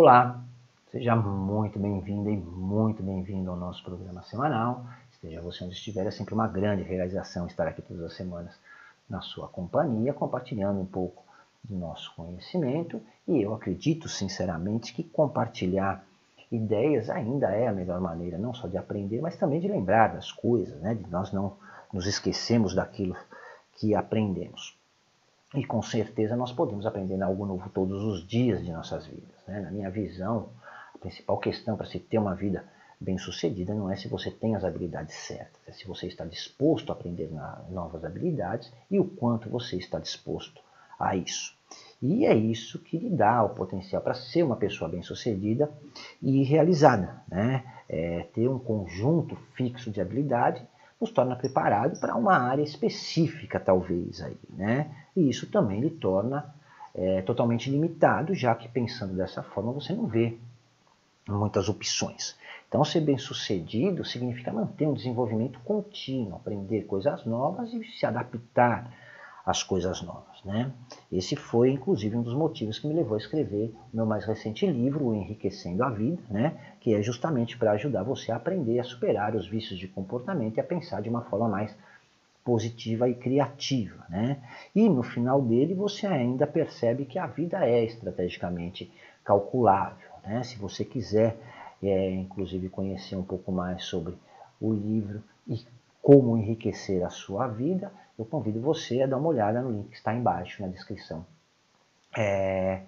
Olá, seja muito bem-vindo e muito bem-vindo ao nosso programa semanal. Esteja você onde estiver, é sempre uma grande realização estar aqui todas as semanas na sua companhia, compartilhando um pouco do nosso conhecimento. E eu acredito sinceramente que compartilhar ideias ainda é a melhor maneira, não só de aprender, mas também de lembrar das coisas, né? de nós não nos esquecemos daquilo que aprendemos. E com certeza nós podemos aprender algo novo todos os dias de nossas vidas. Né? Na minha visão, a principal questão para se ter uma vida bem-sucedida não é se você tem as habilidades certas, é se você está disposto a aprender novas habilidades e o quanto você está disposto a isso. E é isso que lhe dá o potencial para ser uma pessoa bem-sucedida e realizada. Né? É, ter um conjunto fixo de habilidade nos torna preparado para uma área específica, talvez. Aí, né? E isso também lhe torna é, totalmente limitado, já que pensando dessa forma você não vê muitas opções. Então, ser bem-sucedido significa manter um desenvolvimento contínuo, aprender coisas novas e se adaptar às coisas novas. Né? Esse foi, inclusive, um dos motivos que me levou a escrever o meu mais recente livro, O Enriquecendo a Vida, né? que é justamente para ajudar você a aprender a superar os vícios de comportamento e a pensar de uma forma mais positiva e criativa. Né? E no final dele você ainda percebe que a vida é estrategicamente calculável. Né? Se você quiser, é, inclusive, conhecer um pouco mais sobre o livro e como enriquecer a sua vida, eu convido você a dar uma olhada no link que está embaixo na descrição é,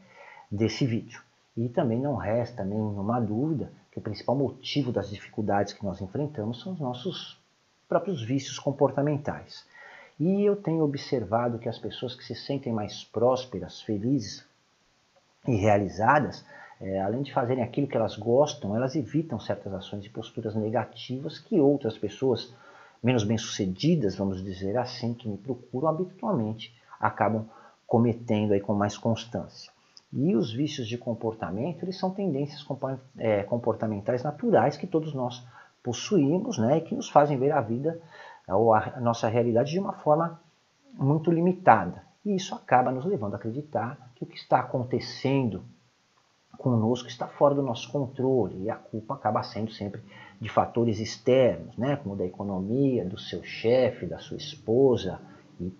desse vídeo. E também não resta nenhuma dúvida que o principal motivo das dificuldades que nós enfrentamos são os nossos próprios vícios comportamentais. E eu tenho observado que as pessoas que se sentem mais prósperas, felizes e realizadas, é, além de fazerem aquilo que elas gostam, elas evitam certas ações e posturas negativas que outras pessoas menos bem-sucedidas, vamos dizer assim, que me procuram habitualmente, acabam cometendo aí com mais constância. E os vícios de comportamento, eles são tendências é, comportamentais naturais que todos nós possuímos né, e que nos fazem ver a vida ou a nossa realidade de uma forma muito limitada. E isso acaba nos levando a acreditar que o que está acontecendo conosco está fora do nosso controle e a culpa acaba sendo sempre de fatores externos, né, como da economia, do seu chefe, da sua esposa e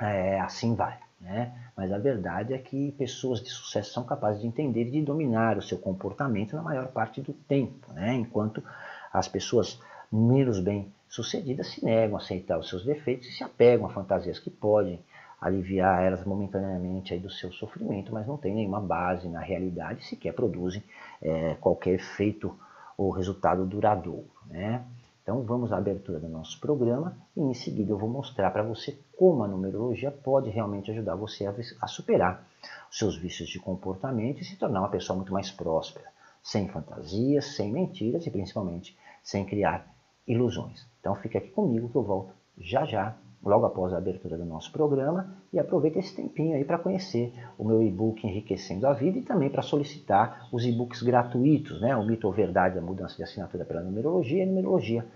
é, assim vai. Né? Mas a verdade é que pessoas de sucesso são capazes de entender e de dominar o seu comportamento na maior parte do tempo, né? enquanto as pessoas menos bem sucedidas se negam a aceitar os seus defeitos e se apegam a fantasias que podem aliviar elas momentaneamente aí do seu sofrimento, mas não tem nenhuma base na realidade, sequer produzem é, qualquer efeito ou resultado duradouro. Né? Então vamos à abertura do nosso programa e em seguida eu vou mostrar para você como a numerologia pode realmente ajudar você a, a superar os seus vícios de comportamento e se tornar uma pessoa muito mais próspera, sem fantasias, sem mentiras e principalmente sem criar ilusões. Então fica aqui comigo que eu volto já já, logo após a abertura do nosso programa, e aproveita esse tempinho aí para conhecer o meu e-book Enriquecendo a Vida e também para solicitar os e-books gratuitos, né? O Mito ou Verdade da Mudança de Assinatura pela Numerologia e Numerologia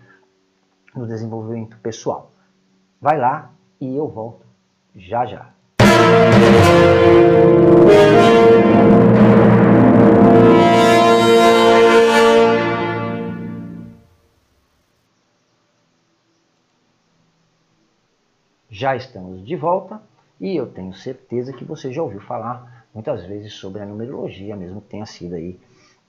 no Desenvolvimento Pessoal. Vai lá e eu volto já já. Já estamos de volta e eu tenho certeza que você já ouviu falar muitas vezes sobre a numerologia, mesmo que tenha sido aí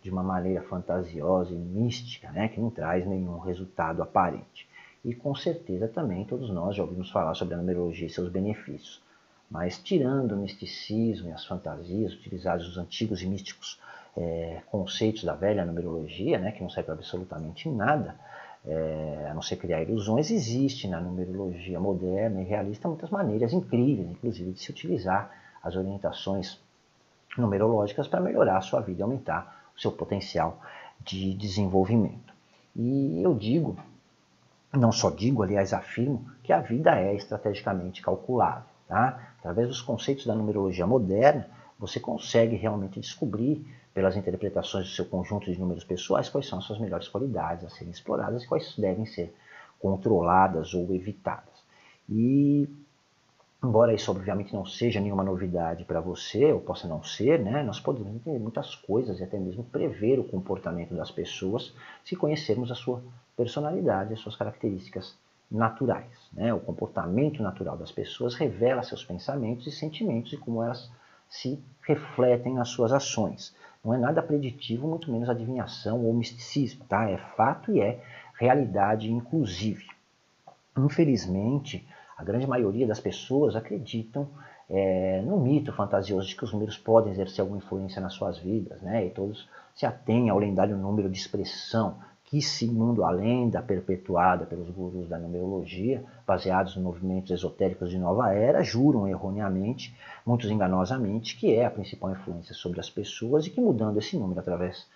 de uma maneira fantasiosa e mística, né, que não traz nenhum resultado aparente. E com certeza também todos nós já ouvimos falar sobre a numerologia e seus benefícios. Mas tirando o misticismo e as fantasias utilizados nos antigos e místicos é, conceitos da velha numerologia, né, que não serve absolutamente nada, é, a não ser criar ilusões, existe na numerologia moderna e realista muitas maneiras incríveis, inclusive, de se utilizar as orientações numerológicas para melhorar a sua vida e aumentar o seu potencial de desenvolvimento. E eu digo, não só digo, aliás, afirmo, que a vida é estrategicamente calculável. Tá? Através dos conceitos da numerologia moderna, você consegue realmente descobrir pelas interpretações do seu conjunto de números pessoais, quais são as suas melhores qualidades a serem exploradas e quais devem ser controladas ou evitadas. E embora isso obviamente não seja nenhuma novidade para você, ou possa não ser, né, nós podemos entender muitas coisas e até mesmo prever o comportamento das pessoas se conhecermos a sua personalidade, as suas características naturais. Né? O comportamento natural das pessoas revela seus pensamentos e sentimentos e como elas se refletem nas suas ações. Não é nada preditivo, muito menos adivinhação ou misticismo, tá? É fato e é realidade inclusive. Infelizmente, a grande maioria das pessoas acreditam é, no mito fantasioso de que os números podem exercer alguma influência nas suas vidas, né? E todos se atêm ao lendário número de expressão que, segundo a lenda perpetuada pelos gurus da numerologia, baseados em movimentos esotéricos de nova era, juram erroneamente, muitos enganosamente, que é a principal influência sobre as pessoas e que mudando esse número através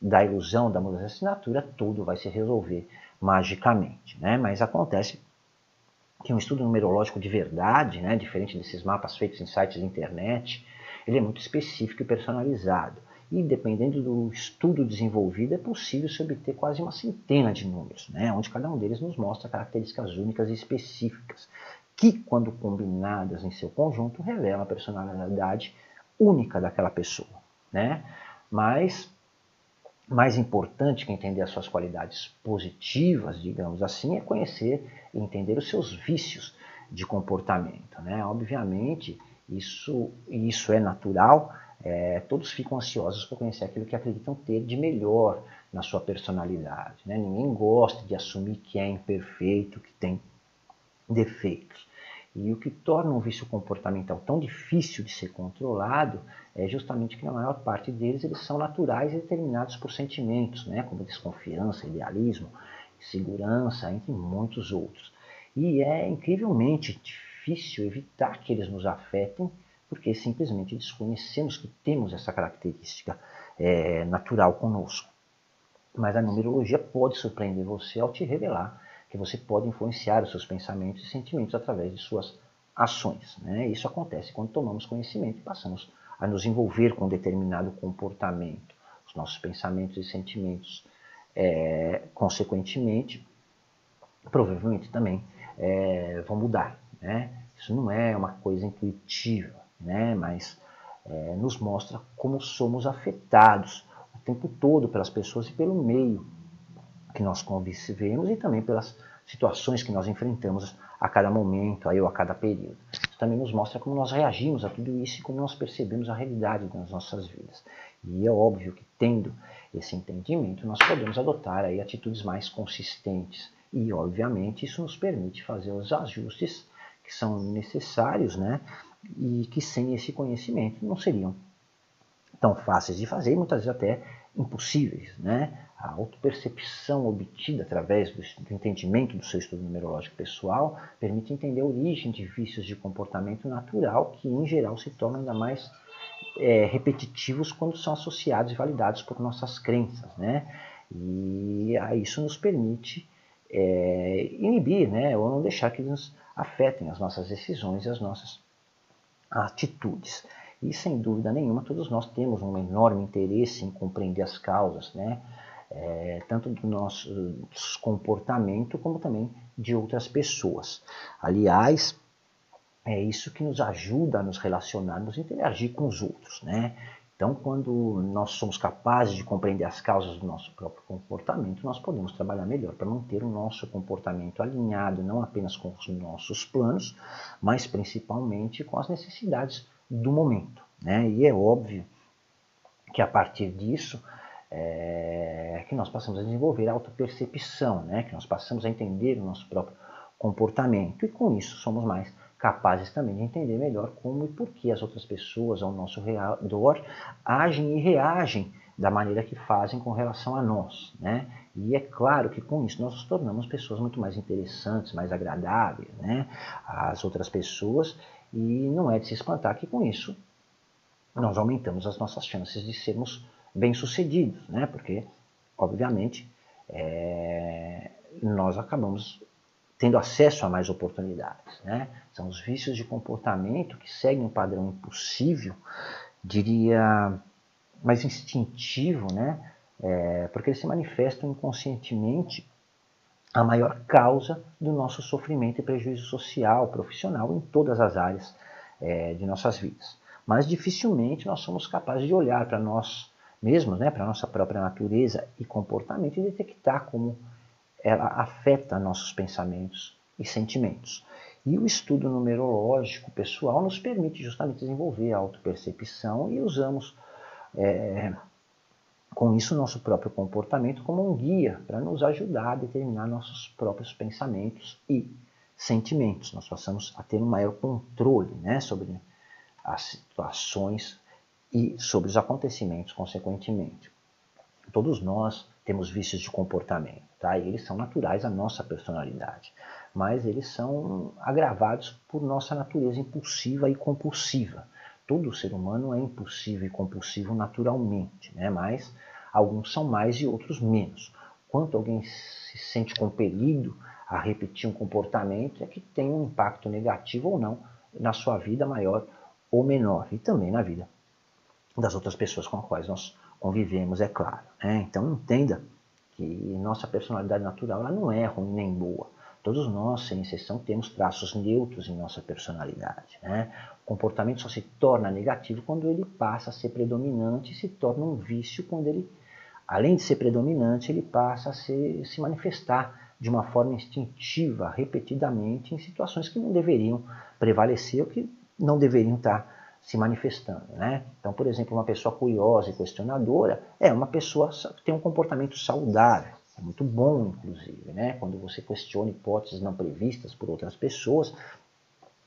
da ilusão da mudança de assinatura, tudo vai se resolver magicamente. Né? Mas acontece que um estudo numerológico de verdade, né, diferente desses mapas feitos em sites de internet, ele é muito específico e personalizado. E dependendo do estudo desenvolvido, é possível se obter quase uma centena de números, né, onde cada um deles nos mostra características únicas e específicas, que, quando combinadas em seu conjunto, revelam a personalidade única daquela pessoa. Né? Mas mais importante que entender as suas qualidades positivas, digamos assim, é conhecer e entender os seus vícios de comportamento. Né? Obviamente, isso, isso é natural, é, todos ficam ansiosos por conhecer aquilo que acreditam ter de melhor na sua personalidade. Né? Ninguém gosta de assumir que é imperfeito, que tem defeitos. E o que torna um vício comportamental tão difícil de ser controlado é justamente que na maior parte deles eles são naturais e determinados por sentimentos, né, como desconfiança, idealismo, segurança, entre muitos outros. E é incrivelmente difícil evitar que eles nos afetem, porque simplesmente desconhecemos que temos essa característica é, natural conosco. Mas a numerologia pode surpreender você ao te revelar que você pode influenciar os seus pensamentos e sentimentos através de suas ações. Né? Isso acontece quando tomamos conhecimento e passamos a nos envolver com um determinado comportamento. Os nossos pensamentos e sentimentos, é, consequentemente, provavelmente também é, vão mudar. Né? Isso não é uma coisa intuitiva, né? mas é, nos mostra como somos afetados o tempo todo pelas pessoas e pelo meio que nós convivemos e também pelas situações que nós enfrentamos a cada momento, aí, ou a cada período. Isso também nos mostra como nós reagimos a tudo isso e como nós percebemos a realidade das nossas vidas. E é óbvio que, tendo esse entendimento, nós podemos adotar aí atitudes mais consistentes. E, obviamente, isso nos permite fazer os ajustes que são necessários, né? E que sem esse conhecimento não seriam tão fáceis de fazer e muitas vezes até impossíveis, né? a autopercepção obtida através do, entendimento do seu estudo numerológico pessoal permite entender a origem de vícios de comportamento natural que, em geral, se tornam ainda mais é, repetitivos quando são associados e validados por nossas crenças. Né? E a isso nos permite é, inibir né, ou não deixar que nos afetem as nossas decisões e as nossas atitudes. E sem dúvida nenhuma, todos nós temos um enorme interesse em compreender as causas, né? é, tanto do nosso comportamento como também de outras pessoas. Aliás, é isso que nos ajuda a nos relacionar, nos interagir com os outros, né? Então, quando nós somos capazes de compreender as causas do nosso próprio comportamento, nós podemos trabalhar melhor para manter o nosso comportamento alinhado não apenas com os nossos planos, mas principalmente com as necessidades do momento. Né? E é óbvio que a partir disso é, que nós passamos a desenvolver a autopercepção, né? que nós passamos a entender o nosso próprio comportamento e com isso somos mais capazes também de entender melhor como e por que as outras pessoas ao nosso redor agem e reagem da maneira que fazem com relação a nós. Né? E é claro que com isso nós nos tornamos pessoas muito mais interessantes, mais agradáveis né? às outras pessoas e não é de se espantar que com isso nós aumentamos as nossas chances de sermos bem-sucedidos, né? porque, obviamente, é, nós acabamos tendo acesso a mais oportunidades. Né? São os vícios de comportamento que seguem um padrão impossível, diria mais instintivo, né? É, porque eles se manifestam inconscientemente a maior causa do nosso sofrimento e prejuízo social, profissional, em todas as áreas é, de nossas vidas. Mas dificilmente nós somos capazes de olhar para nós mesmos, né, para a nossa própria natureza e comportamento e detectar como ela afeta nossos pensamentos e sentimentos. E o estudo numerológico pessoal nos permite justamente desenvolver a autopercepção e usamos é, com isso nosso próprio comportamento como um guia para nos ajudar a determinar nossos próprios pensamentos e sentimentos. Nós passamos a ter um maior controle né, sobre as situações e sobre os acontecimentos, consequentemente. Todos nós temos vícios de comportamento, tá? E eles são naturais à nossa personalidade, mas eles são agravados por nossa natureza impulsiva e compulsiva. Todo ser humano é impulsivo e compulsivo naturalmente, né? Mas alguns são mais e outros menos. Quanto alguém se sente compelido a repetir um comportamento é que tem um impacto negativo ou não na sua vida maior ou menor e também na vida das outras pessoas com as quais nós convivemos, é claro. Né? Então entenda que nossa personalidade natural ela não é ruim nem boa. Todos nós, sem exceção, temos traços neutros em nossa personalidade. Né? O comportamento só se torna negativo quando ele passa a ser predominante e se torna um vício quando ele, além de ser predominante, ele passa a ser, se manifestar de uma forma instintiva, repetidamente, em situações que não deveriam prevalecer ou que não deveriam estar se manifestando. Né? Então, por exemplo, uma pessoa curiosa e questionadora é uma pessoa que tem um comportamento saudável. É muito bom, inclusive, né? quando você questiona hipóteses não previstas por outras pessoas,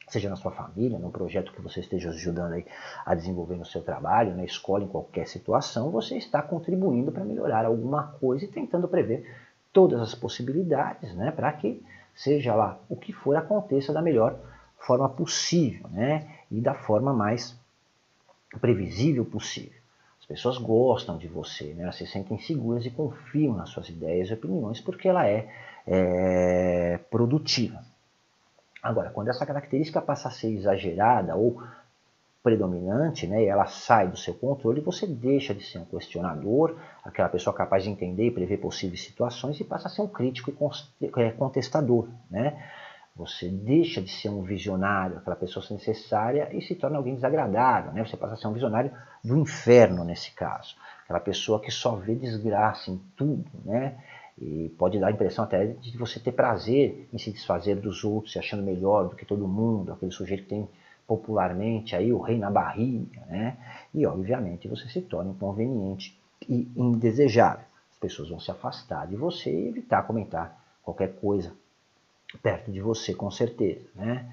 seja na sua família, no projeto que você esteja ajudando a desenvolver no seu trabalho, na escola, em qualquer situação, você está contribuindo para melhorar alguma coisa e tentando prever todas as possibilidades, né, para que seja lá o que for aconteça da melhor forma possível, né, e da forma mais previsível possível. As pessoas gostam de você, né? elas se sentem seguras e confiam nas suas ideias e opiniões porque ela é, é produtiva. Agora, quando essa característica passa a ser exagerada ou predominante, né, e ela sai do seu controle, você deixa de ser um questionador, aquela pessoa capaz de entender e prever possíveis situações, e passa a ser um crítico e é, contestador. Né? Você deixa de ser um visionário, aquela pessoa necessária, e se torna alguém desagradável. Né? Você passa a ser um visionário do inferno nesse caso. Aquela pessoa que só vê desgraça em tudo. Né? E pode dar a impressão até de você ter prazer em se desfazer dos outros, se achando melhor do que todo mundo, aquele sujeito que tem popularmente aí o rei na barriga, né? E obviamente você se torna inconveniente e indesejável. As pessoas vão se afastar de você e evitar comentar qualquer coisa perto de você, com certeza. Né?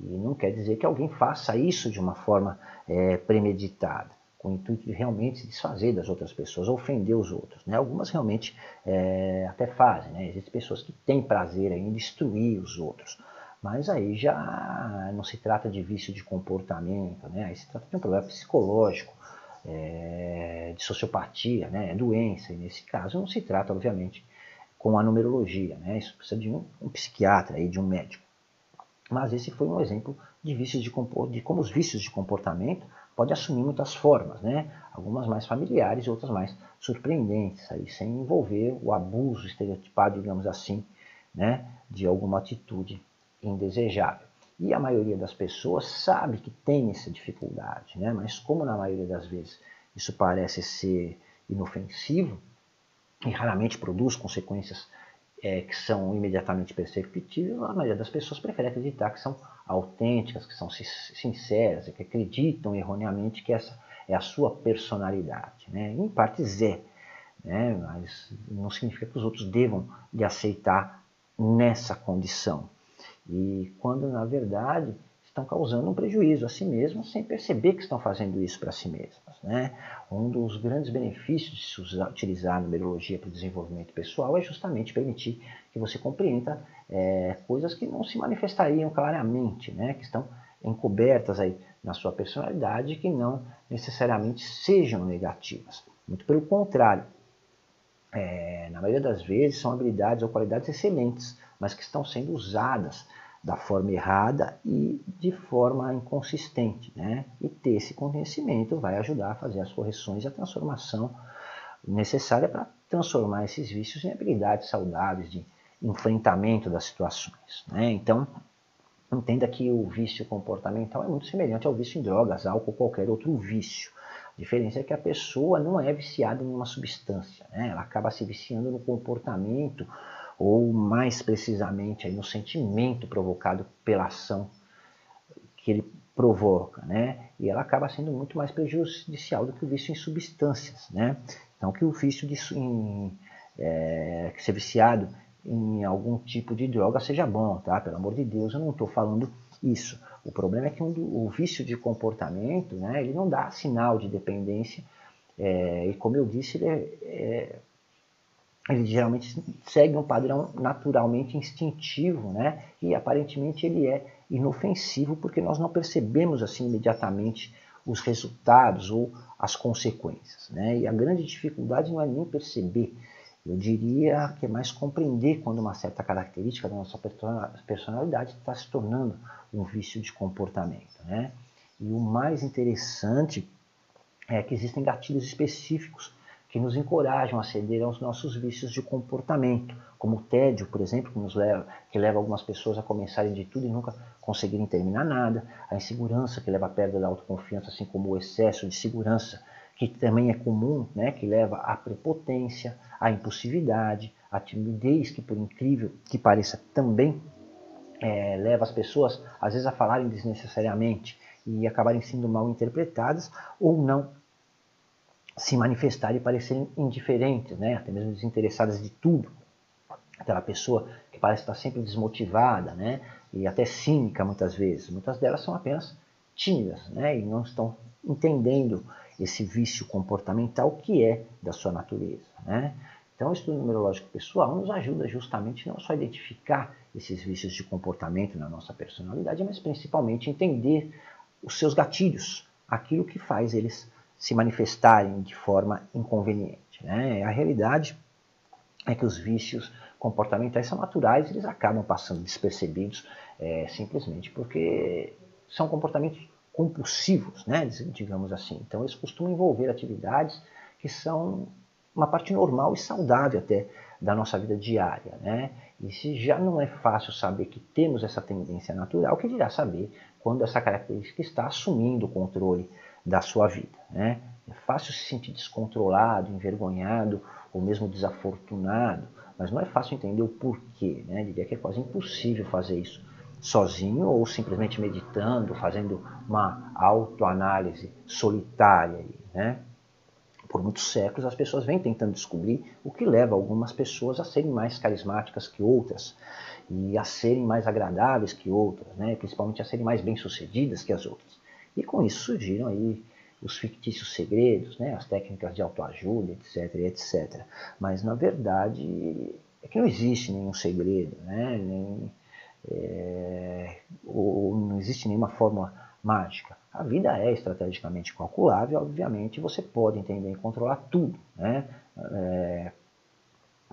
E não quer dizer que alguém faça isso de uma forma é, premeditada, com o intuito de realmente se desfazer das outras pessoas, ofender os outros. Né? Algumas realmente é, até fazem, né? existem pessoas que têm prazer em destruir os outros. Mas aí já não se trata de vício de comportamento, né? aí se trata de um problema psicológico, é, de sociopatia, né? doença, e nesse caso não se trata, obviamente, com a numerologia. Né? Isso precisa de um, um psiquiatra, aí, de um médico. Mas esse foi um exemplo de vícios de, de como os vícios de comportamento podem assumir muitas formas, né? algumas mais familiares e outras mais surpreendentes, aí, sem envolver o abuso estereotipado, digamos assim, né? de alguma atitude indesejável. E a maioria das pessoas sabe que tem essa dificuldade, né? mas como na maioria das vezes isso parece ser inofensivo, e raramente produz consequências é, que são imediatamente perceptíveis, a maioria das pessoas prefere acreditar que são autênticas, que são sinceras, que acreditam erroneamente que essa é a sua personalidade. Né? Em partes é, né? mas não significa que os outros devam lhe aceitar nessa condição. E quando, na verdade, estão causando um prejuízo a si mesmas sem perceber que estão fazendo isso para si mesmas. Né? Um dos grandes benefícios de se usar, utilizar a numerologia para o desenvolvimento pessoal é justamente permitir que você compreenda é, coisas que não se manifestariam claramente, né? que estão encobertas aí na sua personalidade que não necessariamente sejam negativas. Muito pelo contrário, é, na maioria das vezes são habilidades ou qualidades excelentes, mas que estão sendo usadas da forma errada e de forma inconsistente. Né? E ter esse conhecimento vai ajudar a fazer as correções e a transformação necessária para transformar esses vícios em habilidades saudáveis de enfrentamento das situações. Né? Então, entenda que o vício comportamental é muito semelhante ao vício em drogas, álcool, qualquer outro vício. A diferença é que a pessoa não é viciada em uma substância, né? ela acaba se viciando no comportamento ou mais precisamente aí no sentimento provocado pela ação que ele provoca, né? E ela acaba sendo muito mais prejudicial do que o vício em substâncias, né? Então que o vício de em, é, ser viciado em algum tipo de droga seja bom, tá? Pelo amor de Deus, eu não estou falando isso. O problema é que um, o vício de comportamento, né? Ele não dá sinal de dependência é, e como eu disse, ele, é, é, ele geralmente segue um padrão naturalmente instintivo, né? E aparentemente ele é inofensivo porque nós não percebemos assim imediatamente os resultados ou as consequências. Né? E a grande dificuldade não é nem perceber, eu diria que é mais compreender quando uma certa característica da nossa personalidade está se tornando um vício de comportamento. Né? E o mais interessante é que existem gatilhos específicos que nos encorajam a ceder aos nossos vícios de comportamento, como o tédio, por exemplo, que, nos leva, que leva algumas pessoas a começarem de tudo e nunca conseguirem terminar nada, a insegurança, que leva à perda da autoconfiança, assim como o excesso de segurança, que também é comum, né, que leva à prepotência, à impulsividade, à timidez, que por incrível que pareça também é, leva as pessoas, às vezes, a falarem desnecessariamente e acabarem sendo mal interpretadas ou não se manifestarem e parecerem indiferentes, né? até mesmo desinteressadas de tudo. Aquela pessoa que parece estar sempre desmotivada né? e até cínica muitas vezes. Muitas delas são apenas tímidas né? e não estão entendendo esse vício comportamental que é da sua natureza. Né? Então, o estudo numerológico pessoal nos ajuda justamente não só a identificar esses vícios de comportamento na nossa personalidade, mas principalmente entender os seus gatilhos, aquilo que faz eles se manifestarem de forma inconveniente. Né? A realidade é que os vícios comportamentais são naturais, eles acabam passando despercebidos é, simplesmente porque são comportamentos compulsivos, né? digamos assim. Então eles costumam envolver atividades que são uma parte normal e saudável até da nossa vida diária. Né? E se já não é fácil saber que temos essa tendência natural, que dirá saber quando essa característica está assumindo o controle da sua vida. Né? É fácil se sentir descontrolado, envergonhado ou mesmo desafortunado, mas não é fácil entender o porquê. Né? Diria que é quase impossível fazer isso sozinho ou simplesmente meditando, fazendo uma autoanálise solitária. Né? Por muitos séculos as pessoas vêm tentando descobrir o que leva algumas pessoas a serem mais carismáticas que outras e a serem mais agradáveis que outras, né? principalmente a serem mais bem-sucedidas que as outras. E com isso surgiram aí os fictícios segredos, né, as técnicas de autoajuda, etc, etc. Mas na verdade é que não existe nenhum segredo, né, nem, é, ou não existe nenhuma fórmula mágica. A vida é estrategicamente calculável, obviamente você pode entender e controlar tudo, né? É,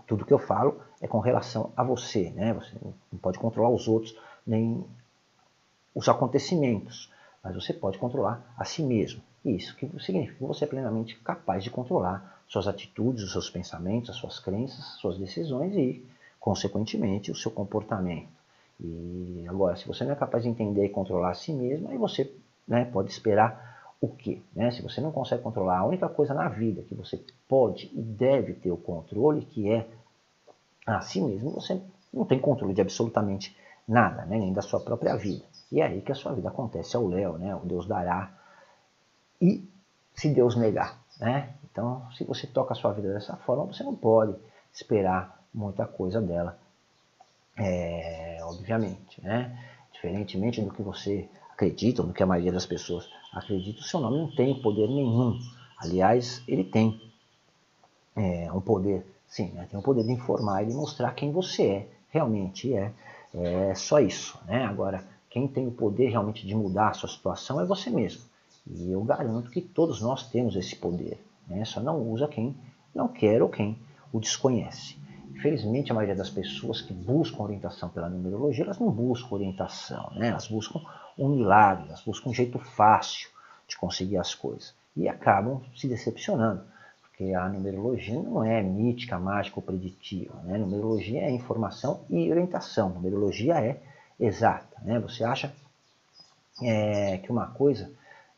tudo que eu falo é com relação a você, né? Você não pode controlar os outros nem os acontecimentos mas você pode controlar a si mesmo. Isso que significa que você é plenamente capaz de controlar suas atitudes, os seus pensamentos, as suas crenças, suas decisões e, consequentemente, o seu comportamento. E agora, se você não é capaz de entender e controlar a si mesmo, aí você né, pode esperar o quê? Né? Se você não consegue controlar a única coisa na vida que você pode e deve ter o controle, que é a si mesmo, você não tem controle de absolutamente nada, né? nem da sua própria vida. E é aí que a sua vida acontece ao Léo, né? O Deus dará. E se Deus negar, né? Então, se você toca a sua vida dessa forma, você não pode esperar muita coisa dela, é, obviamente, né? Diferentemente do que você acredita, ou do que a maioria das pessoas acredita, o seu nome não tem poder nenhum. Aliás, ele tem é, um poder, sim, né? tem um poder de informar e de mostrar quem você é, realmente é. É só isso, né? Agora, quem tem o poder realmente de mudar a sua situação é você mesmo. E eu garanto que todos nós temos esse poder. Né? Só não usa quem não quer ou quem o desconhece. Infelizmente, a maioria das pessoas que buscam orientação pela numerologia, elas não buscam orientação, né? elas buscam um milagre, elas buscam um jeito fácil de conseguir as coisas. E acabam se decepcionando, porque a numerologia não é mítica, mágica ou preditiva. Né? Numerologia é informação e orientação. Numerologia é exata. Né? Você acha é, que uma coisa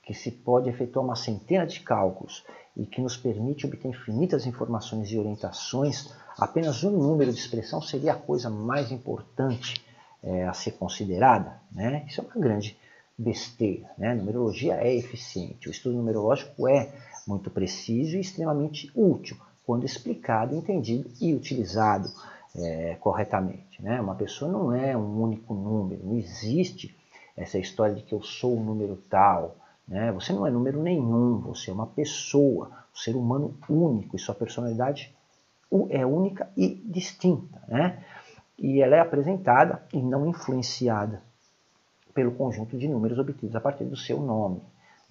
que se pode efetuar uma centena de cálculos e que nos permite obter infinitas informações e orientações, apenas um número de expressão seria a coisa mais importante é, a ser considerada. Né? Isso é uma grande besteira. Né? numerologia é eficiente, o estudo numerológico é muito preciso e extremamente útil quando explicado, entendido e utilizado é, corretamente. Né? Uma pessoa não é um único número, não existe essa história de que eu sou um número tal. Né? Você não é número nenhum, você é uma pessoa, um ser humano único e sua personalidade é única e distinta. Né? E ela é apresentada e não influenciada pelo conjunto de números obtidos a partir do seu nome.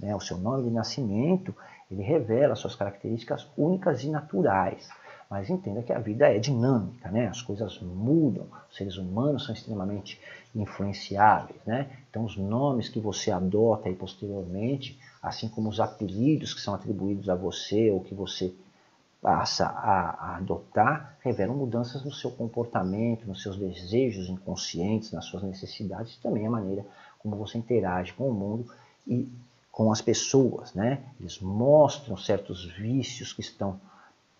Né? O seu nome de nascimento ele revela suas características únicas e naturais. Mas entenda que a vida é dinâmica, né? as coisas mudam, os seres humanos são extremamente influenciáveis. Né? Então, os nomes que você adota aí posteriormente, assim como os apelidos que são atribuídos a você ou que você passa a, adotar, revelam mudanças no seu comportamento, nos seus desejos inconscientes, nas suas necessidades e também a maneira como você interage com o mundo e com as pessoas, né? Eles mostram certos vícios que estão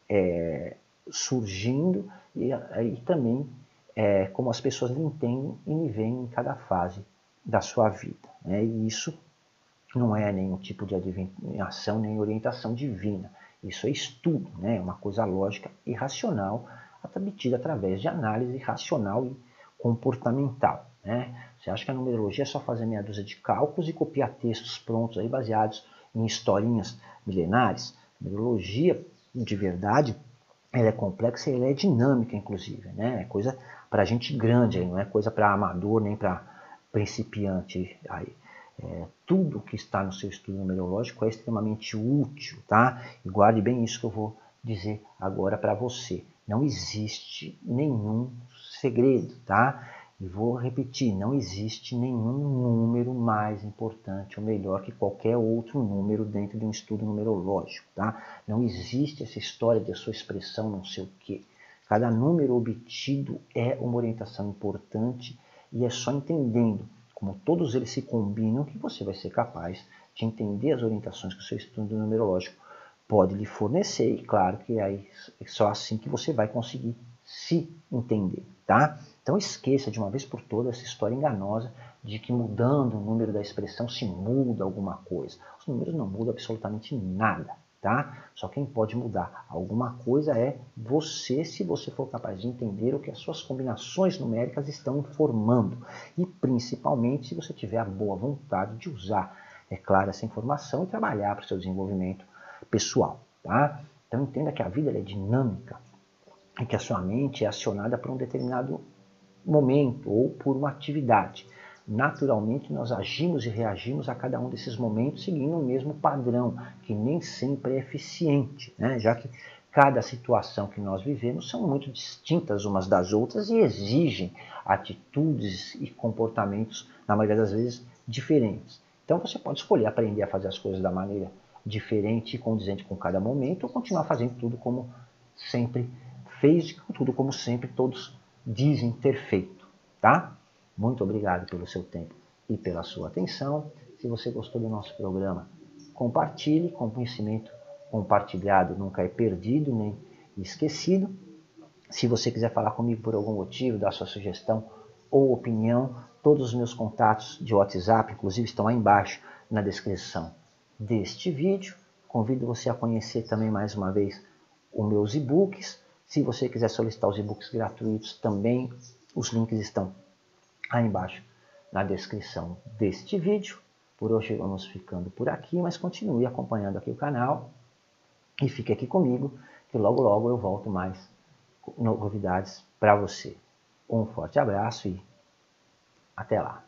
é, surgindo e, e também é, como as pessoas entendem e veem em cada fase da sua vida. Né? E isso não é nenhum tipo de adivinhação nem orientação divina. Isso é estudo, né? uma coisa lógica e racional, obtida através de análise racional e comportamental. Né? Você acha que a numerologia é só fazer meia dúzia de cálculos e copiar textos prontos aí baseados em historinhas milenares? A numerologia, de verdade, ela é complexa e ela é dinâmica, inclusive. Né? É coisa para gente grande, não é coisa para amador nem para principiante. Aí. É, tudo que está no seu estudo numerológico é extremamente útil, tá? E guarde bem isso que eu vou dizer agora para você. Não existe nenhum segredo, tá? E vou repetir, não existe nenhum número mais importante ou melhor que qualquer outro número dentro de um estudo numerológico, tá? Não existe essa história de sua expressão não sei o quê. Cada número obtido é uma orientação importante e é só entendendo como todos eles se combinam que você vai ser capaz de entender as orientações que o seu estudo numerológico pode lhe fornecer e claro que é só assim que você vai conseguir se entender, tá? Então esqueça de uma vez por todas essa história enganosa de que mudando o número da expressão se muda alguma coisa. Os números não mudam absolutamente nada, tá? Só quem pode mudar alguma coisa é você, se você for capaz de entender o que as suas combinações numéricas estão informando. E principalmente se você tiver a boa vontade de usar, é claro, essa informação e trabalhar para o seu desenvolvimento pessoal, tá? Então entenda que a vida é dinâmica e que a sua mente é acionada por um determinado momento ou por uma atividade. Naturalmente, nós agimos e reagimos a cada um desses momentos seguindo o mesmo padrão, que nem sempre é eficiente, né? já que cada situação que nós vivemos são muito distintas umas das outras e exigem atitudes e comportamentos, na maioria das vezes, diferentes. Então você pode escolher aprender a fazer as coisas da maneira diferente e condizente com cada momento, ou continuar fazendo tudo como sempre fez, tudo como sempre todos dizem ter feito, tá? Muito obrigado pelo seu tempo e pela sua atenção. Se você gostou do nosso programa, compartilhe. Com conhecimento compartilhado nunca é perdido nem esquecido. Se você quiser falar comigo por algum motivo, dar sua sugestão ou opinião, todos os meus contatos de WhatsApp, inclusive, estão aí embaixo na descrição deste vídeo. Convido você a conhecer também mais uma vez os meus e-books se você quiser solicitar os e-books gratuitos, também os links estão aí embaixo na descrição deste vídeo. Por hoje vamos ficando por aqui, mas continue acompanhando aqui o canal e fique aqui comigo, que logo logo eu volto mais novidades para você. Um forte abraço e até lá!